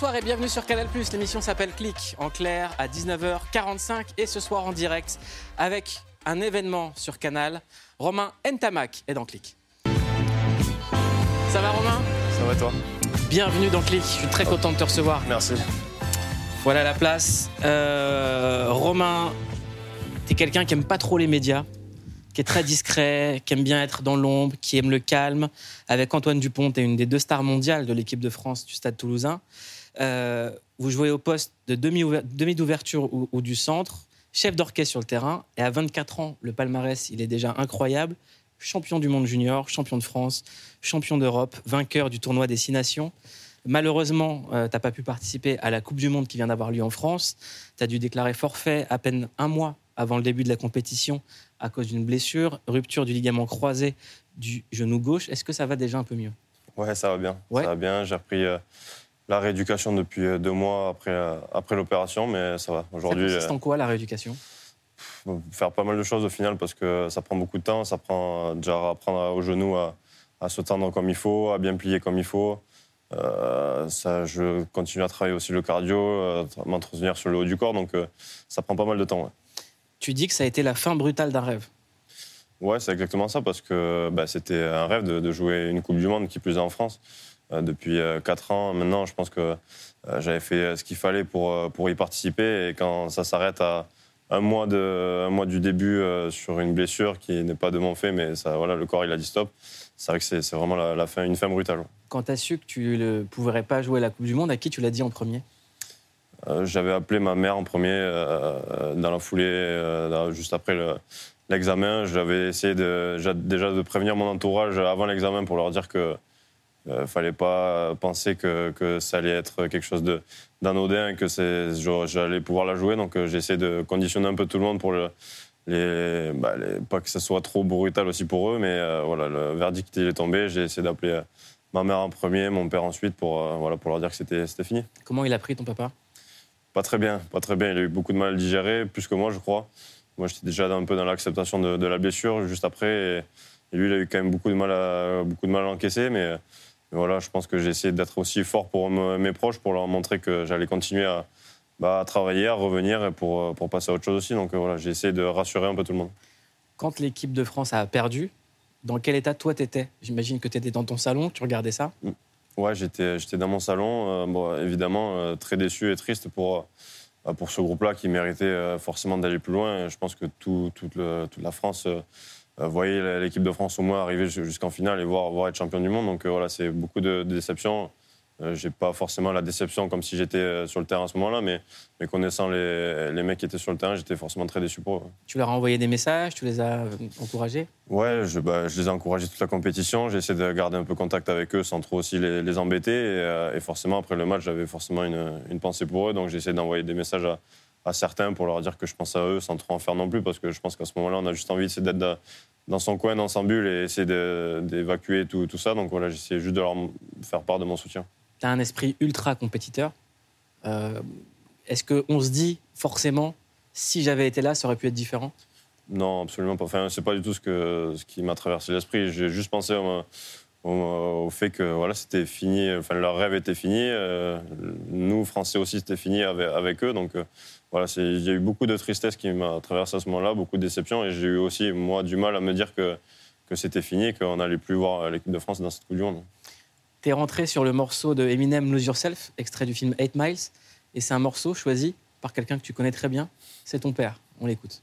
Bonsoir et bienvenue sur Canal+. L'émission s'appelle Click, en clair, à 19h45 et ce soir en direct avec un événement sur Canal. Romain Ntamak est dans Click. Ça va Romain? Ça va toi? Bienvenue dans Click, je suis très content de te recevoir. Merci. Voilà la place. Euh, Romain, t'es quelqu'un qui aime pas trop les médias, qui est très discret, qui aime bien être dans l'ombre, qui aime le calme. Avec Antoine Dupont, t'es une des deux stars mondiales de l'équipe de France du Stade Toulousain. Euh, vous jouez au poste de demi, demi d'ouverture ou, ou du centre, chef d'orchestre sur le terrain. Et à 24 ans, le palmarès, il est déjà incroyable. Champion du monde junior, champion de France, champion d'Europe, vainqueur du tournoi des Six Nations. Malheureusement, euh, tu n'as pas pu participer à la Coupe du Monde qui vient d'avoir lieu en France. Tu as dû déclarer forfait à peine un mois avant le début de la compétition à cause d'une blessure, rupture du ligament croisé du genou gauche. Est-ce que ça va déjà un peu mieux? Ouais, ça va bien. Ouais. Ça va bien. J'ai repris euh, la rééducation depuis euh, deux mois après, euh, après l'opération, mais ça va. Ça Aujourd'hui, consiste en quoi la rééducation? euh, faire pas mal de choses au final parce que ça prend beaucoup de temps. Ça prend déjà apprendre au genou à, à se tendre comme il faut, à bien plier comme il faut. Euh, ça, je continue à travailler aussi le cardio, euh, m'entretenir sur le haut du corps, donc euh, ça prend pas mal de temps. ouais. Tu dis que ça a été la fin brutale d'un rêve. Ouais, c'est exactement ça, parce que bah, c'était un rêve de, de jouer une Coupe du Monde, qui plus est en France, depuis 4 ans. Maintenant, je pense que euh, j'avais fait ce qu'il fallait pour, euh, pour y participer, et quand ça s'arrête à un mois, de, un mois du début euh, sur une blessure qui n'est pas de mon fait, mais ça, voilà, le corps il a dit stop, c'est vrai que c'est c'est vraiment la, la fin, une fin brutale. Quand tu as su que tu ne pourrais pas jouer la Coupe du Monde, à qui tu l'as dit en premier? Euh, J'avais appelé ma mère en premier euh, euh, dans la foulée, euh, juste après le- l'examen. J'avais essayé de, déjà de prévenir mon entourage avant l'examen pour leur dire que ne fallait pas penser que, que ça allait être quelque chose de- d'anodin et que j'allais pouvoir la jouer. Donc euh, j'ai essayé de conditionner un peu tout le monde pour le, les, bah, les- pas que ce soit trop brutal aussi pour eux, mais euh, voilà, le verdict il est tombé. J'ai essayé d'appeler euh, ma mère en premier, mon père ensuite pour, euh, voilà, pour leur dire que c'était fini. Comment il a pris ton papa? Pas très bien, pas très bien. Il a eu beaucoup de mal à le digérer, plus que moi, je crois. Moi, j'étais déjà un peu dans l'acceptation de, de la blessure juste après. Et, et lui, il a eu quand même beaucoup de mal à, beaucoup de mal à l'encaisser. Mais, mais voilà, je pense que j'ai essayé d'être aussi fort pour me- mes proches, pour leur montrer que j'allais continuer à, bah, à travailler, à revenir et pour, pour passer à autre chose aussi. Donc euh, voilà, j'ai essayé de rassurer un peu tout le monde. Quand l'équipe de France a perdu, dans quel état toi t'étais? J'imagine que tu étais dans ton salon, tu regardais ça? Ouais, j'étais, j'étais dans mon salon, euh, bon, évidemment euh, très déçu et triste pour, euh, pour ce groupe-là qui méritait euh, forcément d'aller plus loin. Et je pense que tout- toute, le- toute la France euh, voyait l'équipe de France au moins arriver ju- jusqu'en finale et voir, voir être champion du monde. Donc euh, voilà, c'est beaucoup de, de déceptions. Euh, j'ai pas forcément la déception comme si j'étais sur le terrain à ce moment-là, mais, mais connaissant les, les mecs qui étaient sur le terrain, j'étais forcément très déçu pour eux. Tu leur as envoyé des messages, tu les as encouragés? Ouais, je, bah, je les ai encouragés toute la compétition. J'ai essayé de garder un peu contact avec eux sans trop aussi les, les embêter. Et, et forcément, après le match, j'avais forcément une, une pensée pour eux. Donc j'ai essayé d'envoyer des messages à, à certains pour leur dire que je pense à eux sans trop en faire non plus. Parce que je pense qu'à ce moment-là, on a juste envie d'être dans, son coin, dans sa bulle et essayer d'évacuer tout, tout ça. Donc voilà, j'essayais juste de leur faire part de mon soutien. Tu as un esprit ultra compétiteur. Euh, Est-ce qu'on se dit forcément, si j'avais été là, ça aurait pu être différent? Non, absolument pas. Enfin, c'est pas du tout ce, que, ce qui m'a traversé l'esprit. J'ai juste pensé au, au- au fait que voilà, c'était fini. Enfin, leur rêve était fini. Euh, nous, Français aussi, c'était fini avec, avec eux. Donc, euh, voilà, il y a eu beaucoup de tristesse qui m'a traversé à ce moment-là, beaucoup de déception. Et j'ai eu aussi, moi, du mal à me dire que, que c'était fini qu'on n'allait plus voir l'équipe de France dans cette Coupe du Monde. Tu es rentré sur le morceau de Eminem Lose Yourself, extrait du film 8 Miles. Et c'est un morceau choisi par quelqu'un que tu connais très bien. C'est ton père. On l'écoute.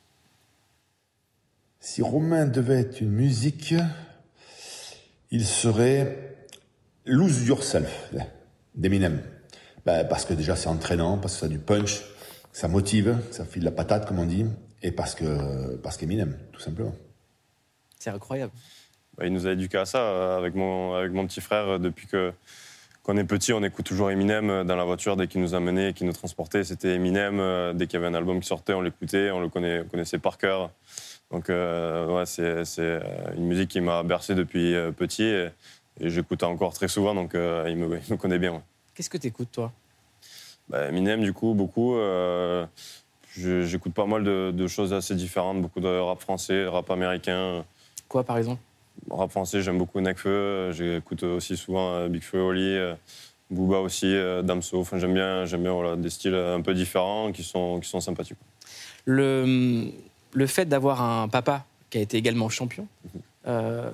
Si Romain devait être une musique, il serait Lose Yourself d'Eminem. Ben, parce que déjà c'est entraînant, parce que ça a du punch, ça motive, ça file la patate comme on dit, et parce que parce qu'Eminem, tout simplement. C'est incroyable. Bah, il nous a éduqués à ça euh, avec mon, avec mon petit frère euh, depuis que qu'on est petit, on écoute toujours Eminem euh, dans la voiture dès qu'il nous amenait, qu'il nous transportait. C'était Eminem. Dès qu'il y avait un album qui sortait, on l'écoutait, on le connaît- on connaissait par cœur. Donc euh, ouais, c'est c'est, une musique qui m'a bercé depuis petit et, et j'écoute encore très souvent, donc euh, il, me, il me connaît bien. ouais. Qu'est-ce que tu écoutes, toi? Bah, Eminem, du coup, beaucoup. euh, J'écoute pas mal de, de choses assez différentes, beaucoup de rap français, rap américain. Quoi, par exemple? Rap français, j'aime beaucoup Necfeu. J'écoute aussi souvent euh, Big Feu, Oli. euh, Booba aussi, euh, Damso. Enfin, j'aime bien, j'aime bien voilà, des styles un peu différents qui sont, qui sont sympathiques. Le, le fait d'avoir un papa qui a été également champion, mhm. euh,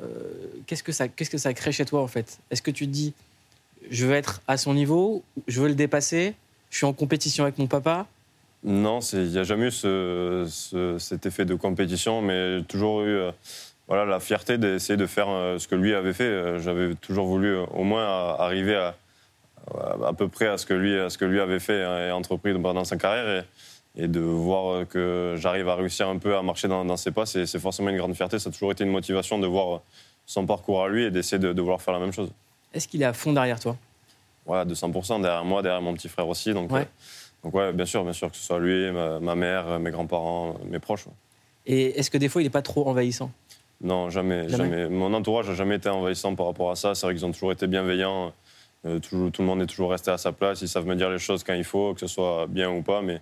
qu'est-ce que ça, qu'est-ce que ça crée chez toi en fait? Est-ce que tu te dis, je veux être à son niveau, je veux le dépasser, je suis en compétition avec mon papa Non, il n'y a jamais eu ce, cet effet de compétition, mais toujours eu euh, voilà, la fierté d'essayer de faire ce que lui avait fait. J'avais toujours voulu au moins arriver à à peu près à ce que lui, à ce que lui avait fait hein, et entrepris pendant sa carrière. Et, de voir que j'arrive à réussir un peu à marcher dans, ses pas, c'est forcément une grande fierté. Ça a toujours été une motivation de voir son parcours à lui et d'essayer de, vouloir faire la même chose. Est-ce qu'il est à fond derrière toi? Ouais, de 100% derrière moi, derrière mon petit frère aussi. Donc, ouais. Euh, donc ouais, bien sûr, bien sûr, que ce soit lui, ma, mère, mes grands-parents, mes proches. Et est-ce que des fois, il n'est pas trop envahissant? Non, jamais, jamais, Mon entourage n'a jamais été envahissant par rapport à ça. C'est vrai qu'ils ont toujours été bienveillants. Euh, tout, tout, le monde est toujours resté à sa place. Ils savent me dire les choses quand il faut, que ce soit bien ou pas. Mais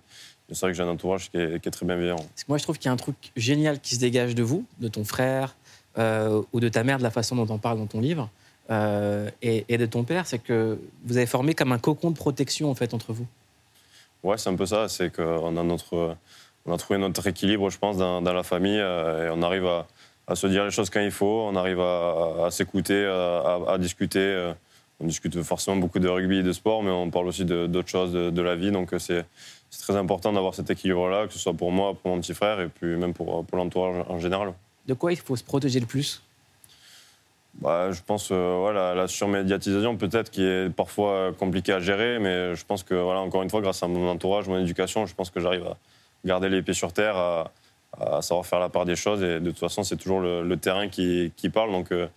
c'est vrai que j'ai un entourage qui est, très bienveillant. Parce que moi, je trouve qu'il y a un truc génial qui se dégage de vous, de ton frère euh, ou de ta mère, de la façon dont on parle dans ton livre, euh, et, de ton père, c'est que vous avez formé comme un cocon de protection en fait entre vous. Ouais, c'est un peu ça. C'est qu'on a notre, on a trouvé notre équilibre, je pense, dans, la famille, et on arrive à, se dire les choses quand il faut. On arrive à, s'écouter, à, discuter on discute forcément beaucoup de rugby et de sport, mais on parle aussi d'autres choses de, la vie. Donc euh, c'est très important d'avoir cet équilibre-là, que ce soit pour moi, pour mon petit frère, et puis même pour, pour l'entourage en général. De quoi il faut se protéger le plus? Bah, je pense euh, voilà, la surmédiatisation peut-être qui est parfois compliquée à gérer, mais je pense que voilà, encore une fois, grâce à mon entourage, mon éducation, je pense que j'arrive à garder les pieds sur terre, à, savoir faire la part des choses. Et de toute façon, c'est toujours le, terrain qui, parle. Donc euh,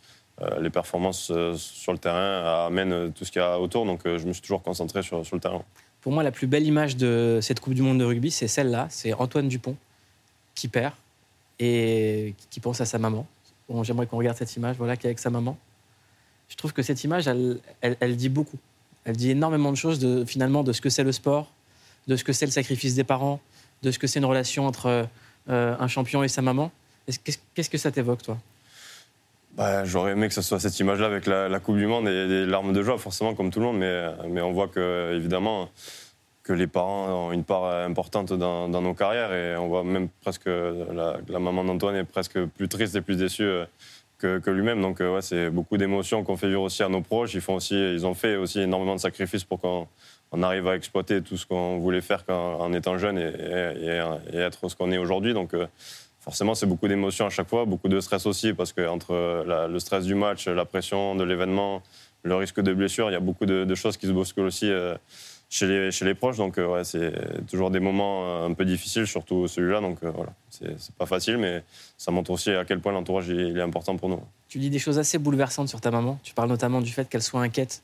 euh, les performances euh, sur le terrain amènent tout ce qu'il y a autour. Donc je me suis toujours concentré sur, le terrain. Pour moi, la plus belle image de cette Coupe du Monde de rugby, c'est celle-là. C'est Antoine Dupont qui perd et qui pense à sa maman. Bon, J'aimerais qu'on regarde cette image, voilà, qui est avec sa maman. Je trouve que cette image, elle, elle, dit beaucoup. Elle dit énormément de choses, de, finalement, de ce que c'est le sport, de ce que c'est le sacrifice des parents, de ce que c'est une relation entre un champion et sa maman. Qu'est-ce que ça t'évoque, toi? Bah, J'aurais aimé que ce soit cette image-là avec la, Coupe du Monde et des larmes de joie, forcément, comme tout le monde. Mais, mais on voit que, évidemment, que les parents ont une part importante dans, nos carrières. Et on voit même presque la, la maman d'Antoine est presque plus triste et plus déçue euh, que, lui-même. Donc, euh, ouais, c'est beaucoup d'émotions qu'on fait vivre aussi à nos proches. Ils, font aussi, ils ont fait aussi énormément de sacrifices pour qu'on on arrive à exploiter tout ce qu'on voulait faire quand, en étant jeune et, être ce qu'on est aujourd'hui. Donc, euh, forcément, c'est beaucoup d'émotions à chaque fois, beaucoup de stress aussi, parce que entre le stress du match, la pression de l'événement, le risque de blessure, il y a beaucoup de, choses qui se bousculent aussi chez, les, chez les proches. Donc, euh, ouais, c'est toujours des moments euh, un peu difficiles, surtout celui-là. Donc, voilà, c'est pas facile, mais ça montre aussi à quel point l'entourage il est important pour nous. Tu dis des choses assez bouleversantes sur ta maman. Tu parles notamment du fait qu'elle soit inquiète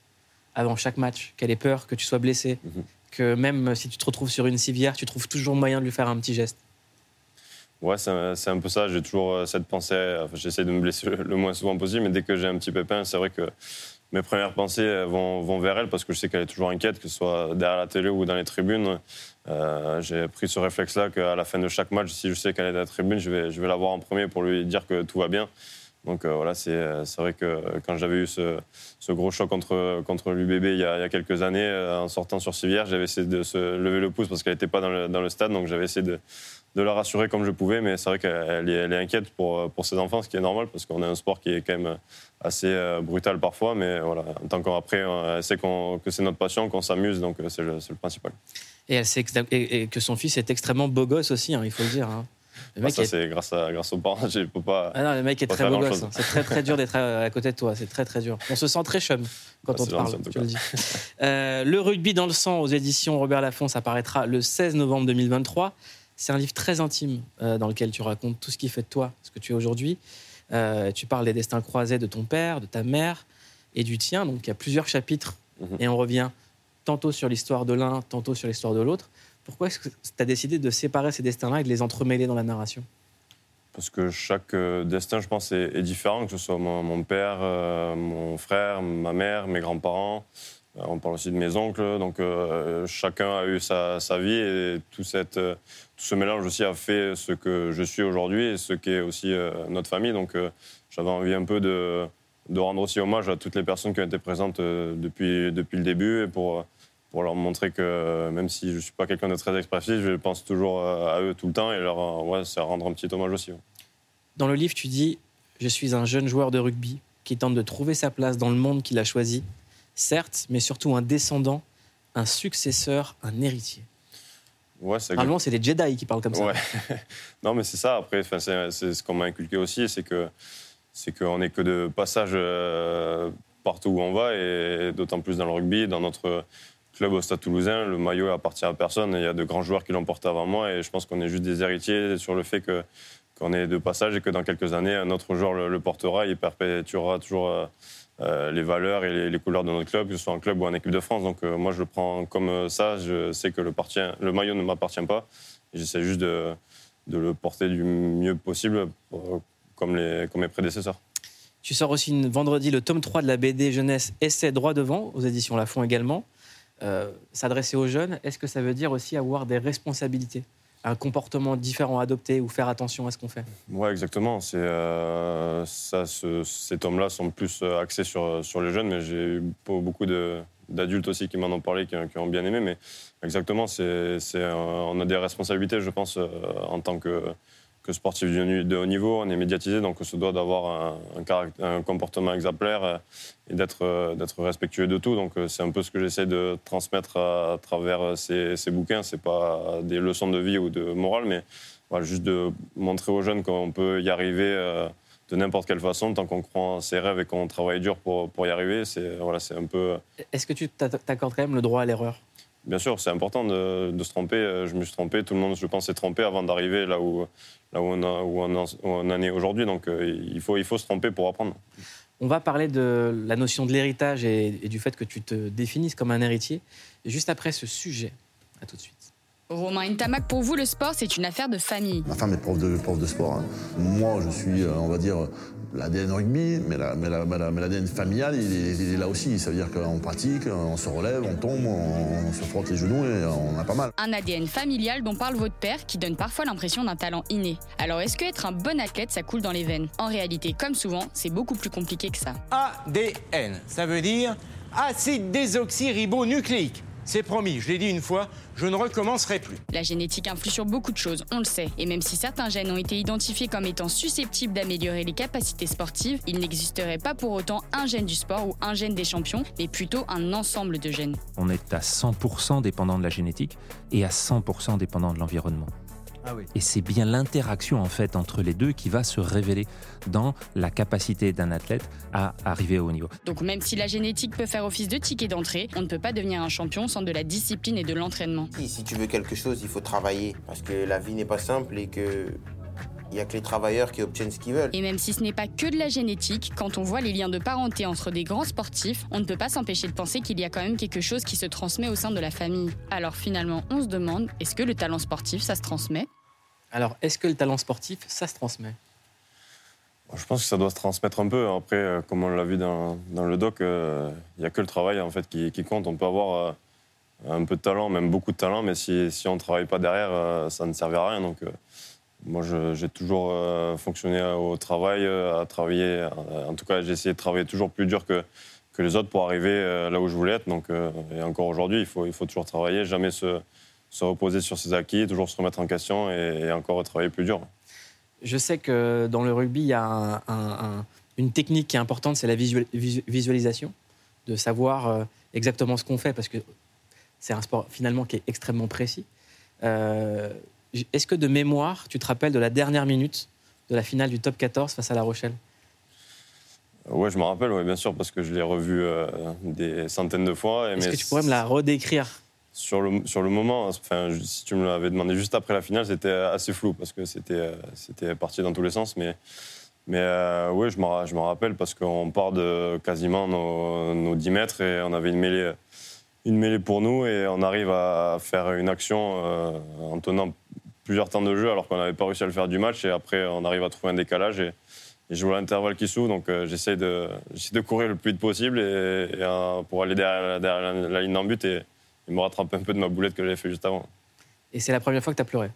avant chaque match, qu'elle ait peur que tu sois blessé, mhm. que même si tu te retrouves sur une civière, tu trouves toujours moyen de lui faire un petit geste. Ouais, c'est un peu ça. J'ai toujours euh, cette pensée. J'essaie de me blesser le moins souvent possible, mais dès que j'ai un petit pépin, c'est vrai que mes premières pensées vont, vont, vers elle parce que je sais qu'elle est toujours inquiète, que ce soit derrière la télé ou dans les tribunes. Euh, j'ai pris ce réflexe-là qu'à la fin de chaque match, si je sais qu'elle est dans la tribune, je vais, je vais la voir en premier pour lui dire que tout va bien. Donc euh, voilà, c'est vrai que quand j'avais eu ce, ce, gros choc contre, contre l'UBB il, il, y a quelques années, en sortant sur Civière, j'avais essayé de se lever le pouce parce qu'elle n'était pas dans le, dans le, stade, donc j'avais essayé de, de la rassurer comme je pouvais, mais c'est vrai qu'elle est, elle est, inquiète pour, pour ses enfants, ce qui est normal parce qu'on a un sport qui est quand même assez euh, brutal parfois, mais voilà, en tant qu'après, elle sait que c'est notre passion, qu'on s'amuse, donc euh, c'est le, le, principal. Et elle sait que, son fils est extrêmement beau gosse aussi, hein, il faut le dire. Hein. Le mec ça, c'est grâce, à, grâce aux parents. Je peux pas. Ah non, le mec est très beau gosse. Hein. C'est très, très dur d'être à, côté de toi. C'est très, très dur. On se sent très chum quand ah, on te parle. Tu le, dis. Euh, le rugby dans le sang aux éditions Robert Laffont, ça paraîtra le 16 novembre 2023. C'est un livre très intime euh, dans lequel tu racontes tout ce qui fait de toi ce que tu es aujourd'hui. Euh, tu parles des destins croisés de ton père, de ta mère et du tien. Donc il y a plusieurs chapitres mhm. et on revient tantôt sur l'histoire de l'un, tantôt sur l'histoire de l'autre. Pourquoi est-ce que tu as décidé de séparer ces destins-là et de les entremêler dans la narration? Parce que chaque euh, destin, je pense, est, différent, que ce soit mon, père, mon frère, ma mère, mes grands-parents. On parle aussi de mes oncles, donc chacun a eu sa, vie et tout, cette, ce mélange aussi a fait ce que je suis aujourd'hui et ce qu'est aussi notre famille. Donc j'avais envie un peu de, de rendre aussi hommage à toutes les personnes qui ont été présentes depuis, depuis le début et pour, pour leur montrer que même si je ne suis pas quelqu'un de très expressif, je pense toujours à eux tout le temps et leur ouais, c'est rendre un petit hommage aussi. Dans le livre, tu dis Je suis un jeune joueur de rugby qui tente de trouver sa place dans le monde qu'il a choisi, certes, mais surtout un descendant, un successeur, un héritier. Ouais, c'est Normalement, c'est les Jedi qui parlent comme ça. Ouais. non, mais c'est ça. Après, c'est ce qu'on m'a inculqué aussi, c'est que c'est qu'on n'est que de passage euh, partout où on va, et d'autant plus dans le rugby, dans notre club au Stade Toulousain, le maillot appartient à personne. Il y a de grands joueurs qui l'ont porté avant moi, et je pense qu'on est juste des héritiers sur le fait que qu'on est de passage et que dans quelques années, un autre joueur le, portera, il perpétuera toujours. Euh, euh, les valeurs et les, couleurs de notre club, que ce soit en club ou en équipe de France. Donc euh, moi, je le prends comme euh, ça. Je sais que le, maillot ne m'appartient pas. J'essaie juste de, le porter du mieux possible, comme, mes prédécesseurs. Tu sors aussi vendredi le tome 3 de la BD jeunesse Essai droit devant, aux éditions Lafont également. S'adresser aux jeunes, est-ce que ça veut dire aussi avoir des responsabilités? Un comportement différent à adopter ou faire attention à ce qu'on fait Oui, exactement. C'est, euh, ça, ces tomes-là sont plus euh, axés sur, sur les jeunes, mais j'ai eu beaucoup d'adultes aussi qui m'en ont parlé, qui, qui, ont bien aimé. Mais exactement, c'est, on a des responsabilités, je pense, euh, en tant que, sportif de haut niveau, on est médiatisé, donc on se doit d'avoir un, comportement exemplaire euh, et d'être euh, d'être respectueux de tout. Donc euh, c'est un peu ce que j'essaie de transmettre à, travers ces, bouquins. C'est pas des leçons de vie ou de morale, mais juste de montrer aux jeunes qu'on peut y arriver de n'importe quelle façon, tant qu'on croit en ses rêves et qu'on travaille dur pour, y arriver. C'est voilà, un peu. Est-ce que tu t'accordes quand même le droit à l'erreur? Bien sûr, c'est important de, de, se tromper. Je me suis trompé, tout le monde, je pense, s'est trompé avant d'arriver là où, là où on, en, est aujourd'hui. Donc euh, il, faut, il faut se tromper pour apprendre. On va parler de la notion de l'héritage et, du fait que tu te définisses comme un héritier. juste après ce sujet, à tout de suite. Romain Ntamak, pour vous, le sport, c'est une affaire de famille. Ma femme est prof de, prof de sport. Hein. Moi, je suis, euh, on va dire, l'ADN rugby, mais l'ADN familial, il est, là aussi. Ça veut dire qu'on pratique, on se relève, on tombe, on, se frotte les genoux et on a pas mal. Un ADN familial dont parle votre père qui donne parfois l'impression d'un talent inné. Alors est-ce qu'être un bon athlète, ça coule dans les veines? En réalité, comme souvent, c'est beaucoup plus compliqué que ça. ADN, ça veut dire acide désoxyribonucléique. C'est promis, je l'ai dit une fois, je ne recommencerai plus. La génétique influe sur beaucoup de choses, on le sait. Et même si certains gènes ont été identifiés comme étant susceptibles d'améliorer les capacités sportives, il n'existerait pas pour autant un gène du sport ou un gène des champions, mais plutôt un ensemble de gènes. On est à 100% dépendant de la génétique et à 100% dépendant de l'environnement. Ah Et c'est bien l'interaction en fait entre les deux qui va se révéler dans la capacité d'un athlète à arriver au haut niveau. Donc même si la génétique peut faire office de ticket d'entrée, on ne peut pas devenir un champion sans de la discipline et de l'entraînement. Si tu veux quelque chose, il faut travailler parce que la vie n'est pas simple et que il n'y a que les travailleurs qui obtiennent ce qu'ils veulent. Et même si ce n'est pas que de la génétique, quand on voit les liens de parenté entre des grands sportifs, on ne peut pas s'empêcher de penser qu'il y a quand même quelque chose qui se transmet au sein de la famille. Alors finalement, on se demande, est-ce que le talent sportif, ça se transmet? Alors, est-ce que le talent sportif, ça se transmet? Je pense que ça doit se transmettre un peu. Après, euh, comme on l'a vu dans, le doc, il euh, n'y a que le travail en fait qui, compte. On peut avoir euh, un peu de talent, même beaucoup de talent, mais si, on ne travaille pas derrière, ça ne servait à rien. Donc, moi, j'ai toujours fonctionné au travail, à travailler. En tout cas, j'ai essayé de travailler toujours plus dur que, que les autres pour arriver là où je voulais être. Donc, et encore aujourd'hui, il faut, il faut toujours travailler, jamais se se reposer sur ses acquis, toujours se remettre en question et, encore travailler plus dur. Je sais que dans le rugby, il y a une technique qui est importante, c'est la visualisation, de savoir euh, exactement ce qu'on fait, parce que c'est un sport finalement qui est extrêmement précis. Euh, est-ce que de mémoire, tu te rappelles de la dernière minute de la finale du top 14 face à La Rochelle? Oui, je me rappelle, ouais, bien sûr, parce que je l'ai revu euh, des centaines de fois. Est-ce que tu pourrais me la redécrire? Sur le, sur le moment, enfin, si tu me l'avais demandé juste après la finale, c'était assez flou parce que c'était, c'était parti dans tous les sens. Mais, mais euh, oui, je me, je me rappelle parce qu'on part de quasiment nos, nos, 10 mètres et on avait une mêlée, une mêlée pour nous et on arrive à faire une action euh, en tenant plusieurs temps de jeu alors qu'on n'avait pas réussi à le faire du match. Et après, on arrive à trouver un décalage et, je vois l'intervalle qui s'ouvre. Donc euh, j'essaie, de, j'essaie de courir le plus vite possible et, pour aller derrière, la, ligne d'en but. Il me rattrape un peu de ma boulette que j'avais fait juste avant. Et c'est la première fois que tu as pleuré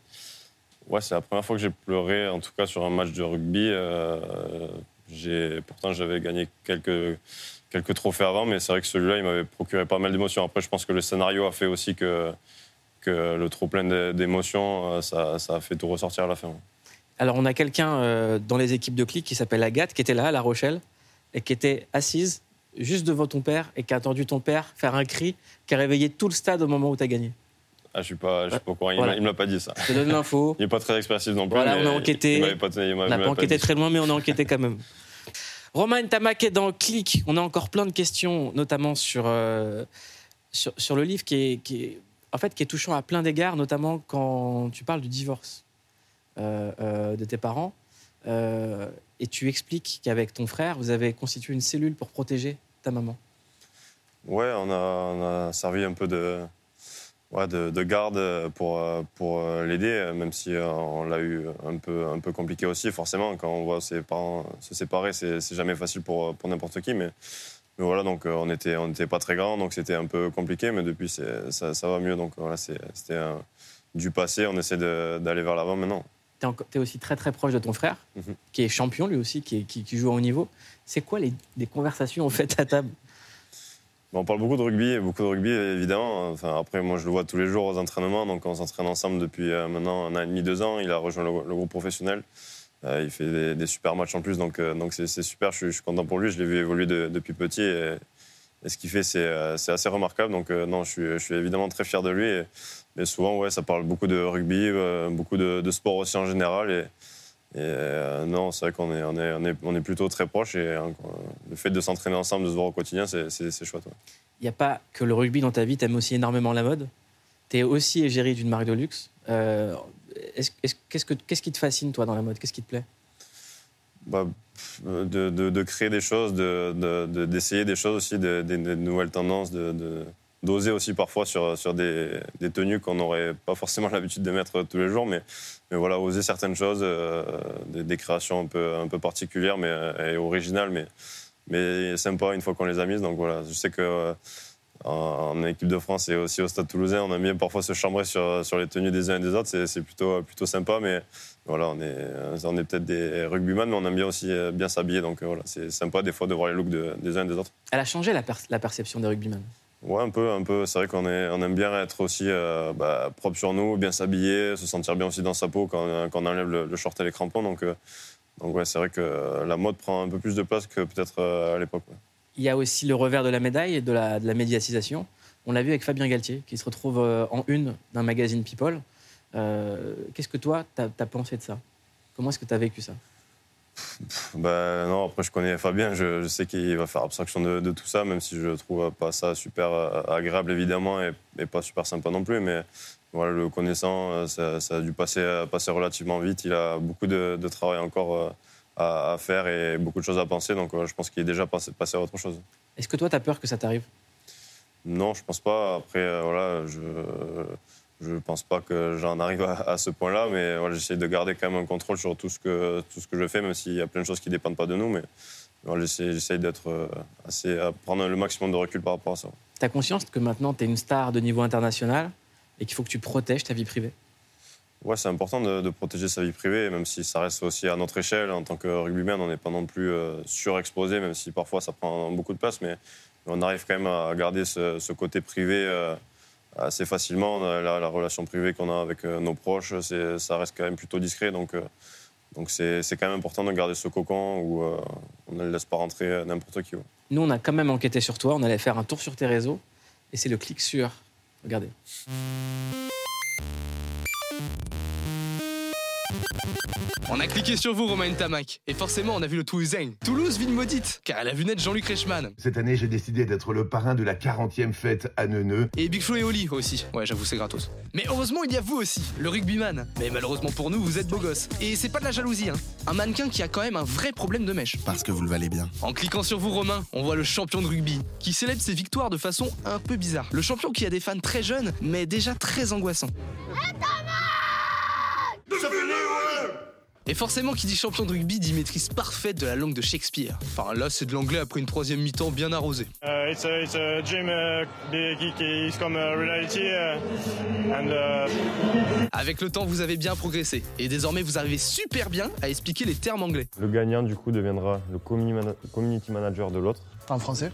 Ouais, c'est la première fois que j'ai pleuré, en tout cas sur un match de rugby. Euh, Pourtant, j'avais gagné quelques, quelques trophées avant, mais c'est vrai que celui-là, il m'avait procuré pas mal d'émotions. Après, je pense que le scénario a fait aussi que, que le trop plein d'émotions, euh, ça, ça, a fait tout ressortir à la fin. Alors, on a quelqu'un euh, dans les équipes de clic qui s'appelle Agathe, qui était là à La Rochelle, et qui était assise juste devant ton père, et qui a entendu ton père faire un cri qui a réveillé tout le stade au moment où tu as gagné. Ah, je suis pas, je suis pas au courant. Il ne me l'a pas dit, ça. Je te donne l'info. il n'est pas très expressif non plus. Voilà, on a enquêté. on n'a pas enquêté très loin, mais on a enquêté quand même. Romain Tamaquet dans Click, on a encore plein de questions, notamment sur, euh, sur, le livre qui est, qui est, en fait, qui est touchant à plein d'égards, notamment quand tu parles du divorce euh, euh, de tes parents. Et tu expliques qu'avec ton frère, vous avez constitué une cellule pour protéger ta maman. Ouais, on a, servi un peu de, de, garde pour, pour l'aider, même si on l'a eu un peu, un peu compliqué aussi, forcément. Quand on voit ses parents se séparer, c'est jamais facile pour, pour n'importe qui. Mais, mais, voilà, donc on n'était on était pas très grand, donc c'était un peu compliqué, mais depuis, ça, ça va mieux. Donc voilà, c'était du passé, on essaie d'aller vers l'avant maintenant. Tu es, aussi très très proche de ton frère, mhm. qui est champion lui aussi, qui, qui, joue à haut niveau. C'est quoi les, les conversations en fait à table? On parle beaucoup de rugby, beaucoup de rugby évidemment. Enfin, après, moi je le vois tous les jours aux entraînements, donc on s'entraîne ensemble depuis euh, maintenant un an et demi, deux ans. Il a rejoint le, groupe professionnel. Euh, il fait des, super matchs en plus, donc euh, donc c'est super. Je, suis content pour lui. Je l'ai vu évoluer depuis petit et, ce qu'il fait c'est assez remarquable. Donc non, je suis, évidemment très fier de lui. Mais souvent, ouais, ça parle beaucoup de rugby, beaucoup de, de, sport aussi en général. Et, et euh, non, c'est vrai qu'on est, on est, on est, on est, plutôt très proches et hein, le fait de s'entraîner ensemble, de se voir au quotidien, c'est, chouette. Il n'y a pas que le rugby dans ta vie, tu aimes aussi énormément la mode? Tu es aussi égérie d'une marque de luxe? Euh, qu'est-ce, que, qu'est-ce qui te fascine, toi, dans la mode? Qu'est-ce qui te plaît? Bah, de, de, de, créer des choses, de, d'essayer des choses aussi, des, nouvelles tendances, de, d'oser aussi parfois sur, sur des, tenues qu'on n'aurait pas forcément l'habitude de mettre tous les jours, mais, mais voilà, oser certaines choses, euh, des, créations un peu, un peu particulières mais, et originales, mais, mais sympa une fois qu'on les a mises. Donc voilà, je sais que euh, équipe de France et aussi au Stade Toulousain, on aime bien parfois se chambrer sur, sur les tenues des uns et des autres, c'est plutôt, plutôt sympa, mais voilà, on est, on est peut-être des rugbyman, mais on aime bien aussi euh, bien s'habiller, donc voilà, c'est sympa des fois de voir les looks des uns et des autres. Elle a changé la, la perception des rugbyman? Ouais, un peu, un peu. C'est vrai qu'on on aime bien être aussi euh, bah, propre sur nous, bien s'habiller, se sentir bien aussi dans sa peau quand, quand on enlève le, short et les crampons. Donc, euh, donc ouais, c'est vrai que la mode prend un peu plus de place que peut-être euh, à l'époque. Il y a aussi le revers de la médaille, de la, de la médiatisation. On l'a vu avec Fabien Galtier, qui se retrouve en une d'un magazine People. Qu'est-ce que toi, tu as pensé de ça? Comment est-ce que tu as vécu ça? Ben non, après je connais Fabien, je, sais qu'il va faire abstraction de, tout ça, même si je trouve pas ça super euh, agréable évidemment et, pas super sympa non plus. Mais voilà, le connaissant, euh, ça, a dû passer, passer relativement vite. Il a beaucoup de, travail encore euh, à, faire et beaucoup de choses à penser, donc je pense qu'il est déjà passé, passé à autre chose. Est-ce que toi, tu as peur que ça t'arrive? Non, je pense pas. Après, voilà, je je ne pense pas que j'en arrive à, ce point-là, mais voilà, j'essaie de garder quand même un contrôle sur tout ce que, tout ce que je fais, même s'il y a plein de choses qui ne dépendent pas de nous. Mais voilà, j'essaie d'être euh, assez, à prendre le maximum de recul par rapport à ça. Tu as conscience que maintenant tu es une star de niveau international et qu'il faut que tu protèges ta vie privée? Ouais, c'est important de, protéger sa vie privée, même si ça reste aussi à notre échelle. En tant que rugbyman, on n'est pas non plus euh, surexposé, même si parfois ça prend beaucoup de place, mais on arrive quand même à garder ce, côté privé. Euh, assez facilement. La, la relation privée qu'on a avec euh, nos proches, ça reste quand même plutôt discret. Donc, euh, donc c'est, quand même important de garder ce cocon où euh, on ne laisse pas rentrer n'importe qui. Nous, on a quand même enquêté sur toi. On allait faire un tour sur tes réseaux. Et c'est le clic sur. Regardez. On a cliqué sur vous, Romain Tamac, et forcément on a vu le Toulousain. Toulouse, ville maudite, car elle a vu naître Jean-Luc Reichmann. Cette année, j'ai décidé d'être le parrain de la 40e fête à Neuneu. Et Big Flo et Oli aussi. Ouais, j'avoue, c'est gratos. Mais heureusement, il y a vous aussi, le rugbyman. Mais malheureusement pour nous, vous êtes beau gosse. Et c'est pas de la jalousie, hein. Un mannequin qui a quand même un vrai problème de mèche. Parce que vous le valez bien. En cliquant sur vous, Romain, on voit le champion de rugby, qui célèbre ses victoires de façon un peu bizarre. Le champion qui a des fans très jeunes, mais déjà très angoissants. Et forcément, qui dit champion de rugby dit maîtrise parfaite de la langue de Shakespeare. Enfin, là, c'est de l'anglais après une troisième mi-temps bien arrosée. Uh, it's, a, it's a dream uh, qui, qui is comme uh, reality uh, and uh, Avec le temps, vous avez bien progressé. Et désormais, vous arrivez super bien à expliquer les termes anglais. Le gagnant, du coup, deviendra le community manager de l'autre. En français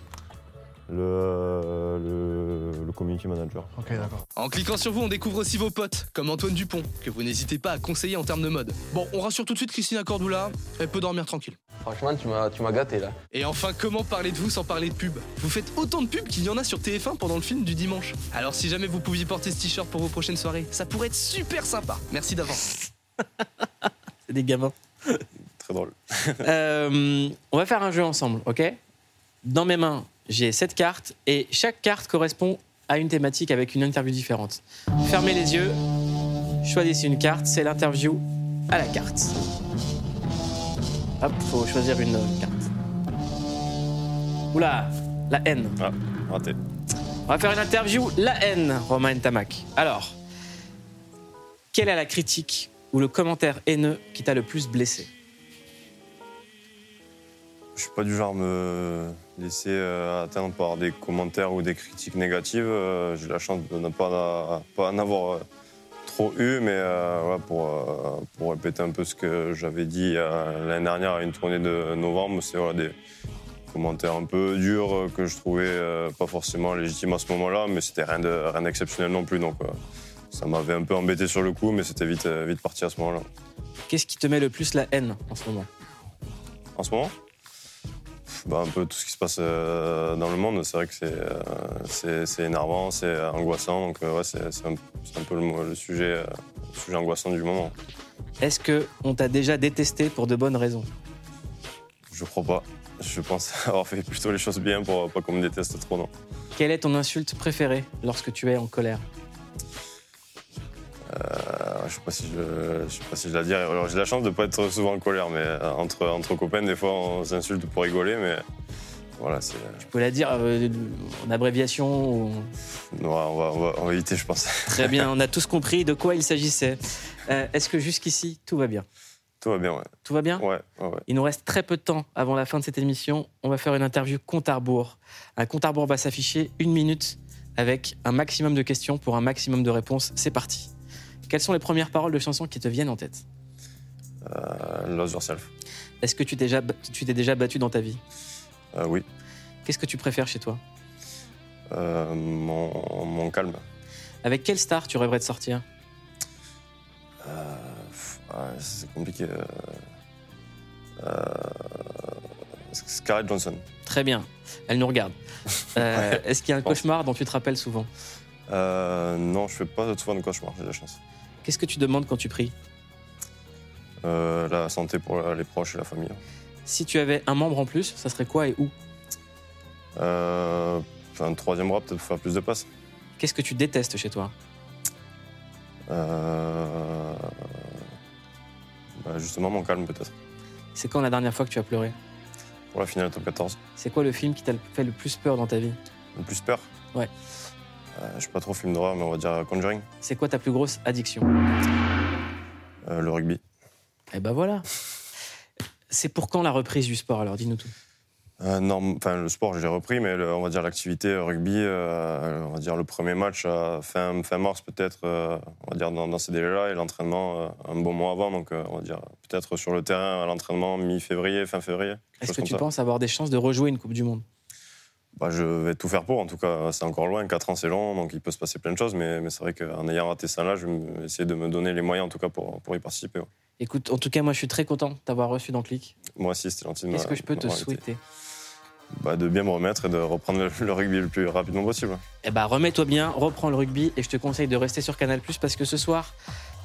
Le, le, le community manager. Ok, d'accord. En cliquant sur vous, on découvre aussi vos potes, comme Antoine Dupont, que vous n'hésitez pas à conseiller en termes de mode. Bon, on rassure tout de suite Christina Cordula, elle peut dormir tranquille. Franchement, tu m'as, tu m'as gâté là. Et enfin, comment parler de vous sans parler de pub? Vous faites autant de pubs qu'il y en a sur TF1 pendant le film du dimanche. Alors si jamais vous pouviez porter ce t-shirt pour vos prochaines soirées, ça pourrait être super sympa. Merci d'avance. C'est des gamins. Très drôle. Euh, on va faire un jeu ensemble, ok? Dans mes mains, j'ai sept cartes et chaque carte correspond à une thématique avec une interview différente. Fermez les yeux, choisissez une carte, c'est l'interview à la carte. Hop, faut choisir une carte. Oula, la haine. Ah, raté. On va faire une interview la haine, Romain Tamac. Alors, quelle est la critique ou le commentaire haineux qui t'a le plus blessé? Je suis pas du genre à me laisser euh, atteindre par des commentaires ou des critiques négatives. Euh, J'ai la chance de ne pas, pas en avoir euh, trop eu, mais voilà, pour, pour répéter un peu ce que j'avais dit l'année dernière à une tournée de novembre, c'est voilà, des commentaires un peu durs que je trouvais pas forcément légitimes à ce moment-là, mais c'était rien de- rien d'exceptionnel non plus. Donc ça m'avait un peu embêté sur le coup, mais c'était vite, vite parti à ce moment-là. Qu'est-ce qui te met le plus la haine en ce moment? En ce moment? Bah, Un peu tout ce qui se passe euh, dans le monde. C'est vrai que c'est euh, c'est- énervant, c'est angoissant. Donc, euh, ouais, c'est un, peu le, le sujet, le sujet angoissant du moment. Est-ce que on t'a déjà détesté pour de bonnes raisons? Je crois pas. Je pense avoir fait plutôt les choses bien pour pas qu'on me déteste trop, non. Quelle est ton insulte préférée lorsque tu es en colère? Euh, je sais pas si je, je sais pas si je la dire. Alors, J'ai la chance de pas être souvent en colère, mais euh, entre, entre copains, des fois, on s'insulte pour rigoler, mais voilà, c'est. Tu peux la dire euh, en abréviation ou- on, va, on, va, on va éviter, je pense. Très bien, on a tous compris de quoi il s'agissait. Euh, Est-ce que jusqu'ici, tout va bien? Tout va bien, ouais. Tout va bien? Ouais, ouais, ouais. Il nous reste très peu de temps avant la fin de cette émission. On va faire une interview compte à rebours. Un compte à rebours va s'afficher une minute avec un maximum de questions pour un maximum de réponses. C'est parti. Quelles sont les premières paroles de chansons qui te viennent en tête Euh, Lose Yourself. Est-ce que tu t'es déjà, tu t'es déjà battu dans ta vie? Euh, oui. Qu'est-ce que tu préfères chez toi? Euh, mon, mon calme. Avec quelle star tu rêverais de sortir? Euh, ouais, c'est compliqué. Scarlett Johnson. Très bien, elle nous regarde. Ouais, Est-ce qu'il y a un cauchemar dont tu te rappelles souvent? Non, je fais pas souvent de cauchemar, j'ai de la chance. Qu'est-ce que tu demandes quand tu pries Euh, la santé pour les proches et la famille. Si tu avais un membre en plus, ça serait quoi et où Euh, un troisième bras, peut-être faire plus de passes. Qu'est-ce que tu détestes chez toi Euh, bah, justement, mon calme, peut-être. C'est quand la dernière fois que tu as pleuré Pour la finale top 14. C'est quoi le film qui t'a fait le plus peur dans ta vie Le plus peur Ouais. Euh, je suis pas trop film d'horreur, mais on va dire Conjuring. C'est quoi ta plus grosse addiction? Euh, le rugby. Eh ben voilà. C'est pour quand la reprise du sport alors? Dis-nous tout. Euh, non, enfin le sport, je l'ai repris, mais le- on va dire l'activité euh, rugby, euh, on va dire le premier match à fin, fin mars peut-être, euh, on va dire dans, dans ces délais-là, et l'entraînement euh, un bon mois avant, donc euh, on va dire peut-être sur le terrain à l'entraînement mi-février, fin février. Est-ce que tu ça. penses avoir des chances de rejouer une Coupe du Monde? Bah, Je vais tout faire pour, en tout cas c'est encore loin, 4 ans c'est long, donc il peut se passer plein de choses, mais, mais c'est vrai qu'en ayant raté ça là, je vais essayer de me donner les moyens en tout cas pour, pour y participer. ouais. Écoute, en tout cas, moi je suis très content de t'avoir reçu dans Click. Moi aussi c'était gentil de Qu'est-ce que je peux te souhaiter? bah, De bien me remettre et de reprendre le, le rugby le plus rapidement possible. Eh ben, remets-toi bien, reprends le rugby et je te conseille de rester sur Canal parce que ce soir,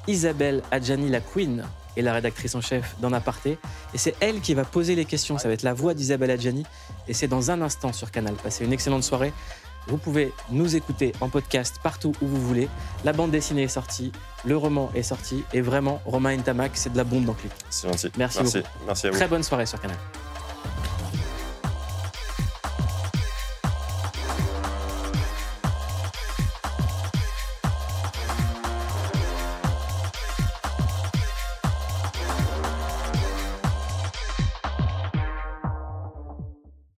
Isabelle Adjani, la Queen, est la rédactrice en chef d'En Aparté. Et c'est elle qui va poser les questions. Ça va être la voix d'Isabelle Adjani. Et c'est dans un instant sur Canal. Passez une excellente soirée. Vous pouvez nous écouter en podcast partout où vous voulez. La bande dessinée est sortie, le roman est sorti. Et vraiment, Romain Ntamak, c'est de la bombe dans Click. C'est gentil. Merci Merci, beaucoup. Merci à vous. Très bonne soirée sur Canal.